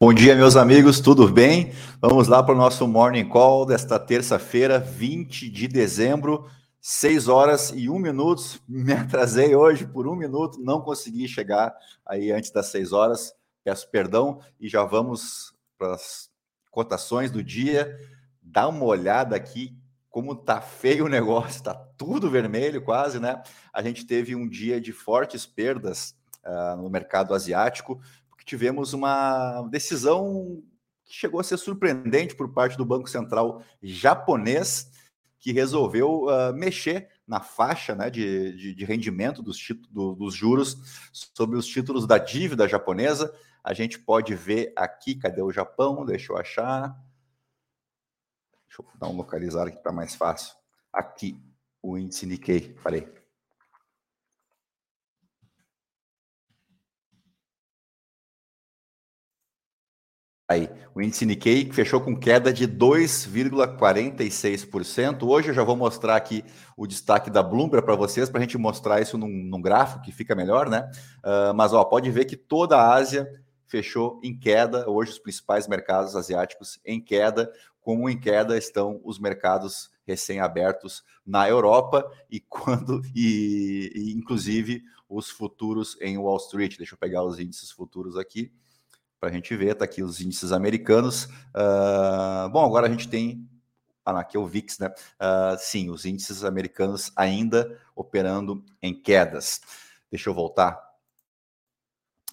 Bom dia, meus amigos, tudo bem? Vamos lá para o nosso Morning Call desta terça-feira, 20 de dezembro, 6 horas e 1 minuto. Me atrasei hoje por um minuto, não consegui chegar aí antes das 6 horas. Peço perdão e já vamos para as cotações do dia. Dá uma olhada aqui como tá feio o negócio, tá tudo vermelho quase, né? A gente teve um dia de fortes perdas uh, no mercado asiático, tivemos uma decisão que chegou a ser surpreendente por parte do Banco Central japonês, que resolveu uh, mexer na faixa né, de, de, de rendimento dos, do, dos juros sobre os títulos da dívida japonesa. A gente pode ver aqui, cadê o Japão? Deixa eu achar. Deixa eu dar um localizar aqui para mais fácil. Aqui, o índice Nikkei. Falei. Aí, o índice Nikkei fechou com queda de 2,46%. Hoje eu já vou mostrar aqui o destaque da Bloomberg para vocês, para a gente mostrar isso num, num, gráfico que fica melhor, né? Uh, mas ó, pode ver que toda a Ásia fechou em queda. Hoje os principais mercados asiáticos em queda, como em queda estão os mercados recém-abertos na Europa e quando e, e inclusive os futuros em Wall Street. Deixa eu pegar os índices futuros aqui para a gente ver, está aqui os índices americanos. Uh, bom, agora a gente tem. Ah, aqui é o VIX, né? Uh, sim, os índices americanos ainda operando em quedas. Deixa eu voltar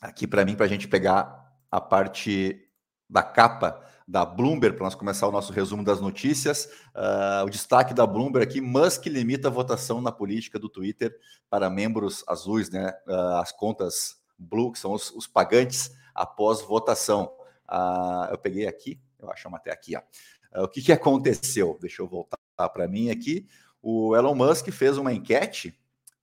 aqui para mim, para a gente pegar a parte da capa da Bloomberg, para nós começar o nosso resumo das notícias. Uh, o destaque da Bloomberg aqui: Musk limita a votação na política do Twitter para membros azuis, né? Uh, as contas blue, que são os, os pagantes, após votação. Ah, eu peguei aqui, eu acho até aqui. Ó. Ah, o que, que aconteceu? Deixa eu voltar para mim aqui. O Elon Musk fez uma enquete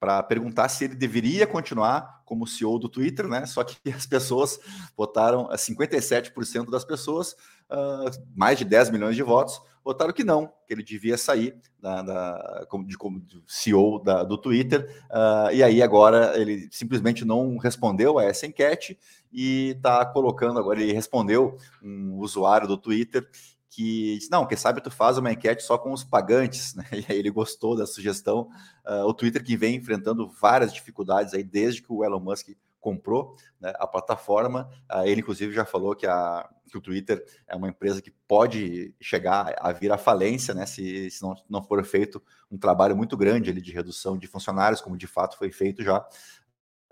para perguntar se ele deveria continuar como CEO do Twitter, né? Só que as pessoas votaram, 57% das pessoas, uh, mais de 10 milhões de votos, votaram que não, que ele devia sair da, da de, como CEO da, do Twitter. Uh, e aí agora ele simplesmente não respondeu a essa enquete e está colocando agora. Ele respondeu um usuário do Twitter que disse, não, quem sabe tu faz uma enquete só com os pagantes, né? E aí ele gostou da sugestão. Uh, o Twitter que vem enfrentando várias dificuldades aí desde que o Elon Musk comprou né, a plataforma. Uh, ele, inclusive, já falou que, a, que o Twitter é uma empresa que pode chegar a vir à falência, né? Se, se não, não for feito um trabalho muito grande ali de redução de funcionários, como de fato foi feito já.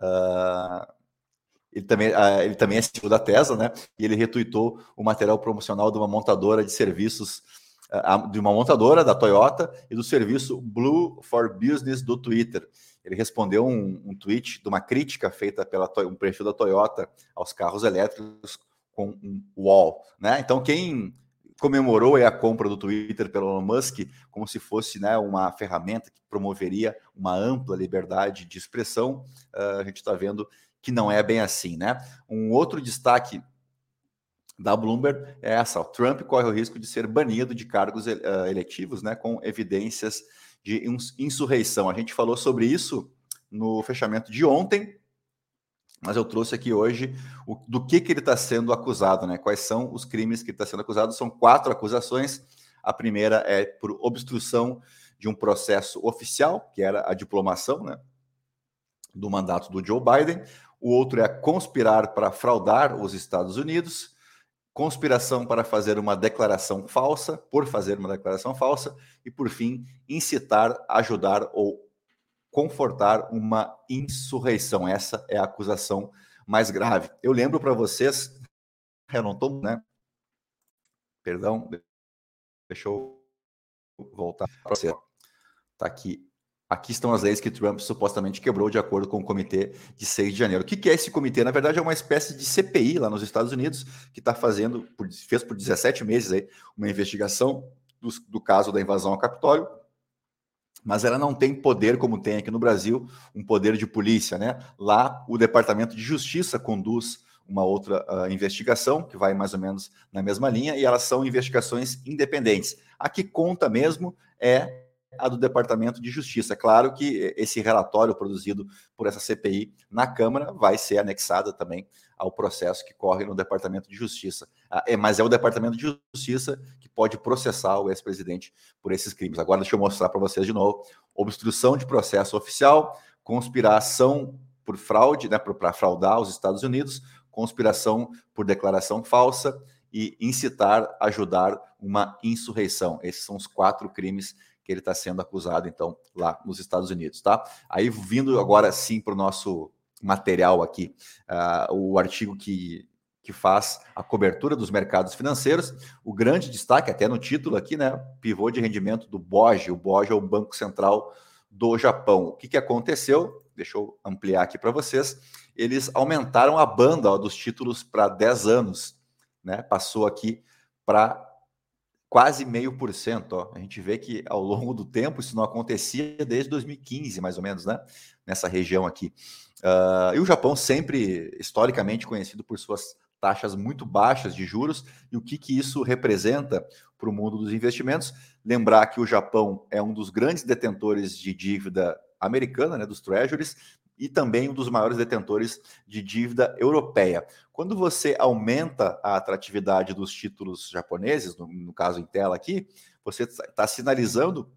Uh, ele também, uh, ele também é CEO da Tesla, né? E ele retuitou o material promocional de uma montadora de serviços, uh, de uma montadora da Toyota e do serviço Blue for Business do Twitter. Ele respondeu um, um tweet de uma crítica feita pela um perfil da Toyota aos carros elétricos com um wall, né? Então quem comemorou a compra do Twitter pelo Elon Musk como se fosse né, uma ferramenta que promoveria uma ampla liberdade de expressão. Uh, a gente está vendo que não é bem assim, né? Um outro destaque da Bloomberg é essa: o Trump corre o risco de ser banido de cargos uh, eletivos, né, com evidências de insurreição. A gente falou sobre isso no fechamento de ontem, mas eu trouxe aqui hoje o, do que, que ele está sendo acusado, né? Quais são os crimes que ele está sendo acusado? São quatro acusações. A primeira é por obstrução de um processo oficial, que era a diplomação, né? Do mandato do Joe Biden o outro é conspirar para fraudar os Estados Unidos, conspiração para fazer uma declaração falsa, por fazer uma declaração falsa, e por fim, incitar, ajudar ou confortar uma insurreição. Essa é a acusação mais grave. Eu lembro para vocês, eu não estou, né? Perdão, deixa eu voltar para você. Está aqui Aqui estão as leis que Trump supostamente quebrou de acordo com o comitê de 6 de janeiro. O que é esse comitê? Na verdade, é uma espécie de CPI lá nos Estados Unidos, que está fazendo, fez por 17 meses aí, uma investigação do, do caso da invasão ao Capitólio, mas ela não tem poder como tem aqui no Brasil, um poder de polícia, né? Lá o Departamento de Justiça conduz uma outra uh, investigação que vai mais ou menos na mesma linha e elas são investigações independentes. A que conta mesmo é a do Departamento de Justiça. Claro que esse relatório produzido por essa CPI na Câmara vai ser anexado também ao processo que corre no Departamento de Justiça. Ah, é, mas é o Departamento de Justiça que pode processar o ex-presidente por esses crimes. Agora, deixa eu mostrar para vocês de novo: obstrução de processo oficial, conspiração por fraude, né, para fraudar os Estados Unidos, conspiração por declaração falsa e incitar, ajudar uma insurreição. Esses são os quatro crimes que ele está sendo acusado, então, lá nos Estados Unidos, tá? Aí, vindo agora sim para o nosso material aqui, uh, o artigo que, que faz a cobertura dos mercados financeiros, o grande destaque, até no título aqui, né? Pivô de rendimento do BOJ, o BOJ é o Banco Central do Japão. O que, que aconteceu? Deixa eu ampliar aqui para vocês. Eles aumentaram a banda ó, dos títulos para 10 anos, né? Passou aqui para quase meio por cento. A gente vê que ao longo do tempo isso não acontecia desde 2015, mais ou menos, né? Nessa região aqui. Uh, e o Japão sempre historicamente conhecido por suas taxas muito baixas de juros e o que, que isso representa para o mundo dos investimentos. Lembrar que o Japão é um dos grandes detentores de dívida americana, né, dos treasuries, e também um dos maiores detentores de dívida europeia. Quando você aumenta a atratividade dos títulos japoneses, no, no caso em tela aqui, você está sinalizando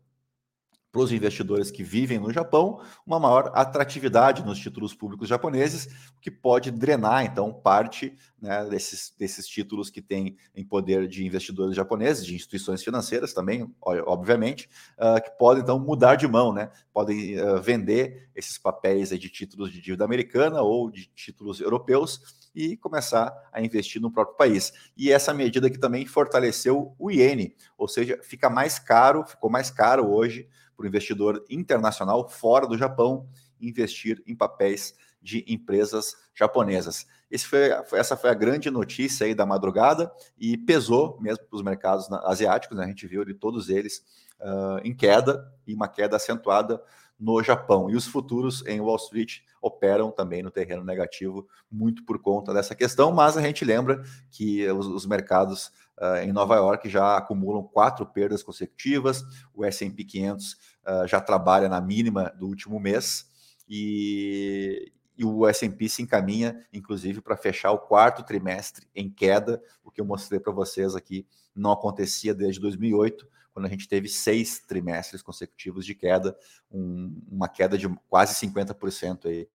para os investidores que vivem no Japão uma maior atratividade nos títulos públicos japoneses, que pode drenar, então, parte né, desses, desses títulos que têm em poder de investidores japoneses, de instituições financeiras também, obviamente, uh, que podem, então, mudar de mão, né? podem uh, vender esses papéis de títulos de dívida americana ou de títulos europeus e começar a investir no próprio país. E essa medida que também fortaleceu o iene, ou seja, fica mais caro, ficou mais caro hoje para o investidor internacional fora do Japão investir em papéis de empresas japonesas. Foi, essa foi a grande notícia aí da madrugada e pesou mesmo para os mercados asiáticos, né? a gente viu ali todos eles uh, em queda e uma queda acentuada no Japão. E os futuros em Wall Street operam também no terreno negativo, muito por conta dessa questão, mas a gente lembra que os, os mercados uh, em Nova York já acumulam quatro perdas consecutivas, o S&P 500 uh, já trabalha na mínima do último mês, e, e o S&P se encaminha, inclusive, para fechar o quarto trimestre em queda, o que eu mostrei para vocês aqui não acontecia desde 2008, quando a gente teve seis trimestres consecutivos de queda, um, uma queda de quase 50% aí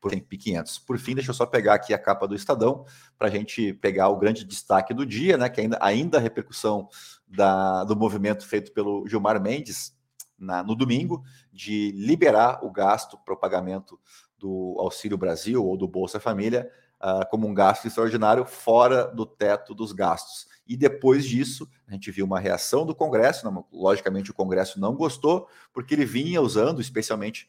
por S&P 500. Por fim, deixa eu só pegar aqui a capa do Estadão para a gente pegar o grande destaque do dia, né? Que ainda, ainda a repercussão da, do movimento feito pelo Gilmar Mendes na, no domingo de liberar o gasto para o pagamento do Auxílio Brasil ou do Bolsa Família uh, como um gasto extraordinário fora do teto dos gastos. E depois disso, a gente viu uma reação do Congresso. Não, logicamente, o Congresso não gostou, porque ele vinha usando, especialmente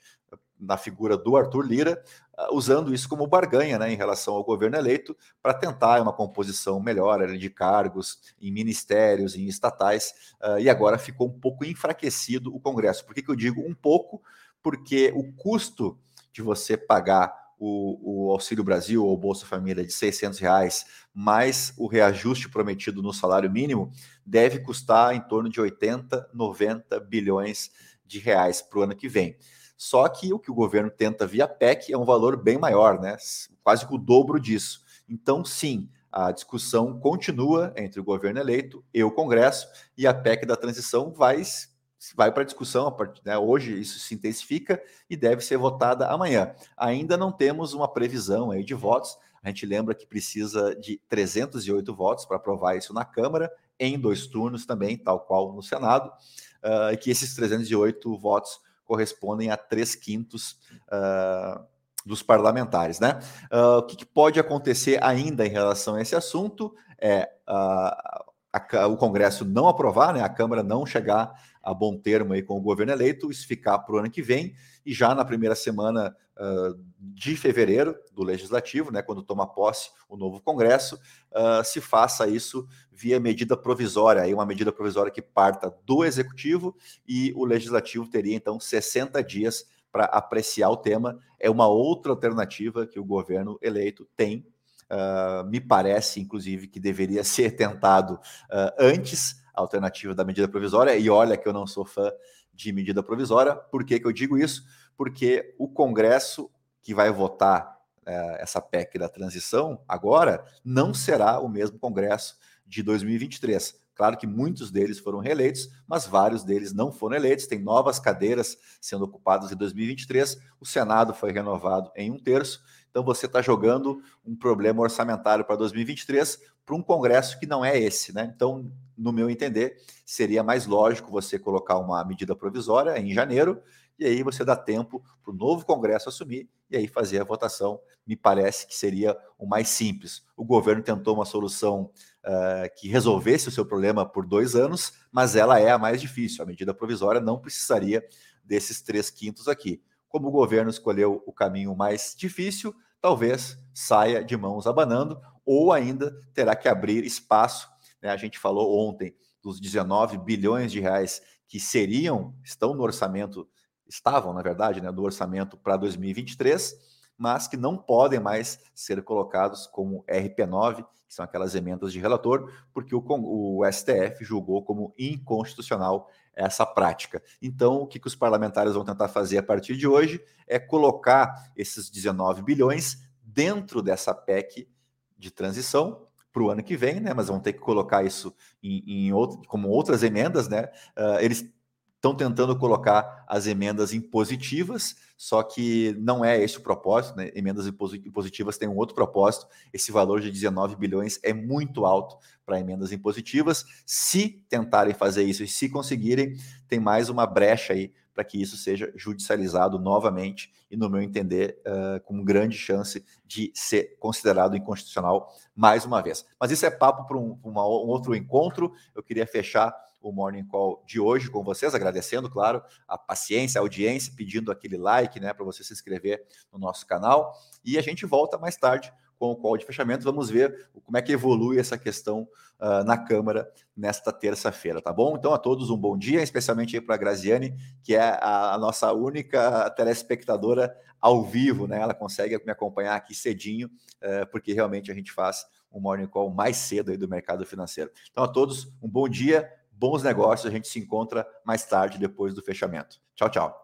na figura do Arthur Lira, uh, usando isso como barganha né, em relação ao governo eleito, para tentar uma composição melhor de cargos em ministérios, em estatais, uh, e agora ficou um pouco enfraquecido o Congresso. Por que, que eu digo um pouco? Porque o custo de você pagar o, o, Auxílio Brasil ou Bolsa Família de 600 reais, mais o reajuste prometido no salário mínimo, deve custar em torno de 80, 90 bilhões de reais para o ano que vem. Só que o que o governo tenta via PEC é um valor bem maior, né? quase que o dobro disso. Então, sim, a discussão continua entre o governo eleito e o Congresso, e a PEC da transição vai vai para discussão, né, hoje isso se intensifica e deve ser votada amanhã. Ainda não temos uma previsão aí de votos, a gente lembra que precisa de 308 votos para aprovar isso na Câmara, em dois turnos também, tal qual no Senado, uh, e que esses 308 votos correspondem a três quintos uh, dos parlamentares. Né? Uh, o que, que, pode acontecer ainda em relação a esse assunto é a, o Congresso não aprovar, né, a Câmara não chegar a bom termo aí com o governo eleito, isso ficar para o ano que vem, e já na primeira semana uh, de fevereiro do Legislativo, né, quando toma posse o novo Congresso, uh, se faça isso via medida provisória, aí uma medida provisória que parta do Executivo e o Legislativo teria então 60 dias para apreciar o tema. É uma outra alternativa que o governo eleito tem. Uh, me parece, inclusive, que deveria ser tentado antes a alternativa da medida provisória, e olha que eu não sou fã de medida provisória. Por que, que eu digo isso? Porque o Congresso que vai votar é, essa PEC da transição agora não será o mesmo Congresso de 2023. Claro que muitos deles foram reeleitos, mas vários deles não foram eleitos. Tem novas cadeiras sendo ocupadas em 2023. O Senado foi renovado em um terço. Então você está jogando um problema orçamentário para 2023 para um Congresso que não é esse, né? Então, no meu entender, seria mais lógico você colocar uma medida provisória em janeiro e aí você dá tempo para o novo Congresso assumir e aí fazer a votação. Me parece que seria o mais simples. O governo tentou uma solução uh, que resolvesse o seu problema por dois anos, mas ela é a mais difícil. A medida provisória não precisaria desses três quintos aqui. Como o governo escolheu o caminho mais difícil, talvez saia de mãos abanando, ou ainda terá que abrir espaço. Né? A gente falou ontem dos 19 bilhões de reais que seriam, estão no orçamento estavam, na verdade, né, do orçamento para 2023, mas que não podem mais ser colocados como RP9, que são aquelas emendas de relator, porque o, o STF julgou como inconstitucional essa prática. Então, o que, que os parlamentares vão tentar fazer a partir de hoje é colocar esses 19 bilhões dentro dessa PEC de transição para o ano que vem, né? Mas vão ter que colocar isso em, em outro, como outras emendas, né? Uh, eles estão tentando colocar as emendas impositivas, só que não é esse o propósito, né? Emendas impositivas têm um outro propósito. Esse valor de 19 bilhões é muito alto para emendas impositivas. Se tentarem fazer isso e se conseguirem, tem mais uma brecha aí para que isso seja judicializado novamente e, no meu entender, uh, com grande chance de ser considerado inconstitucional mais uma vez. Mas isso é papo para um, um outro encontro. Eu queria fechar o Morning Call de hoje com vocês, agradecendo, claro, a paciência, a audiência, pedindo aquele like, né, para você se inscrever no nosso canal. E a gente volta mais tarde com o call de fechamento. Vamos ver como é que evolui essa questão uh, na Câmara nesta terça-feira, tá bom? Então, a todos um bom dia, especialmente para a Graziane, que é a, a, nossa única telespectadora ao vivo, né? Ela consegue me acompanhar aqui cedinho, uh, porque realmente a gente faz o um Morning Call mais cedo aí do mercado financeiro. Então, a todos um bom dia, bons negócios. A gente se encontra mais tarde, depois do fechamento. Tchau, tchau.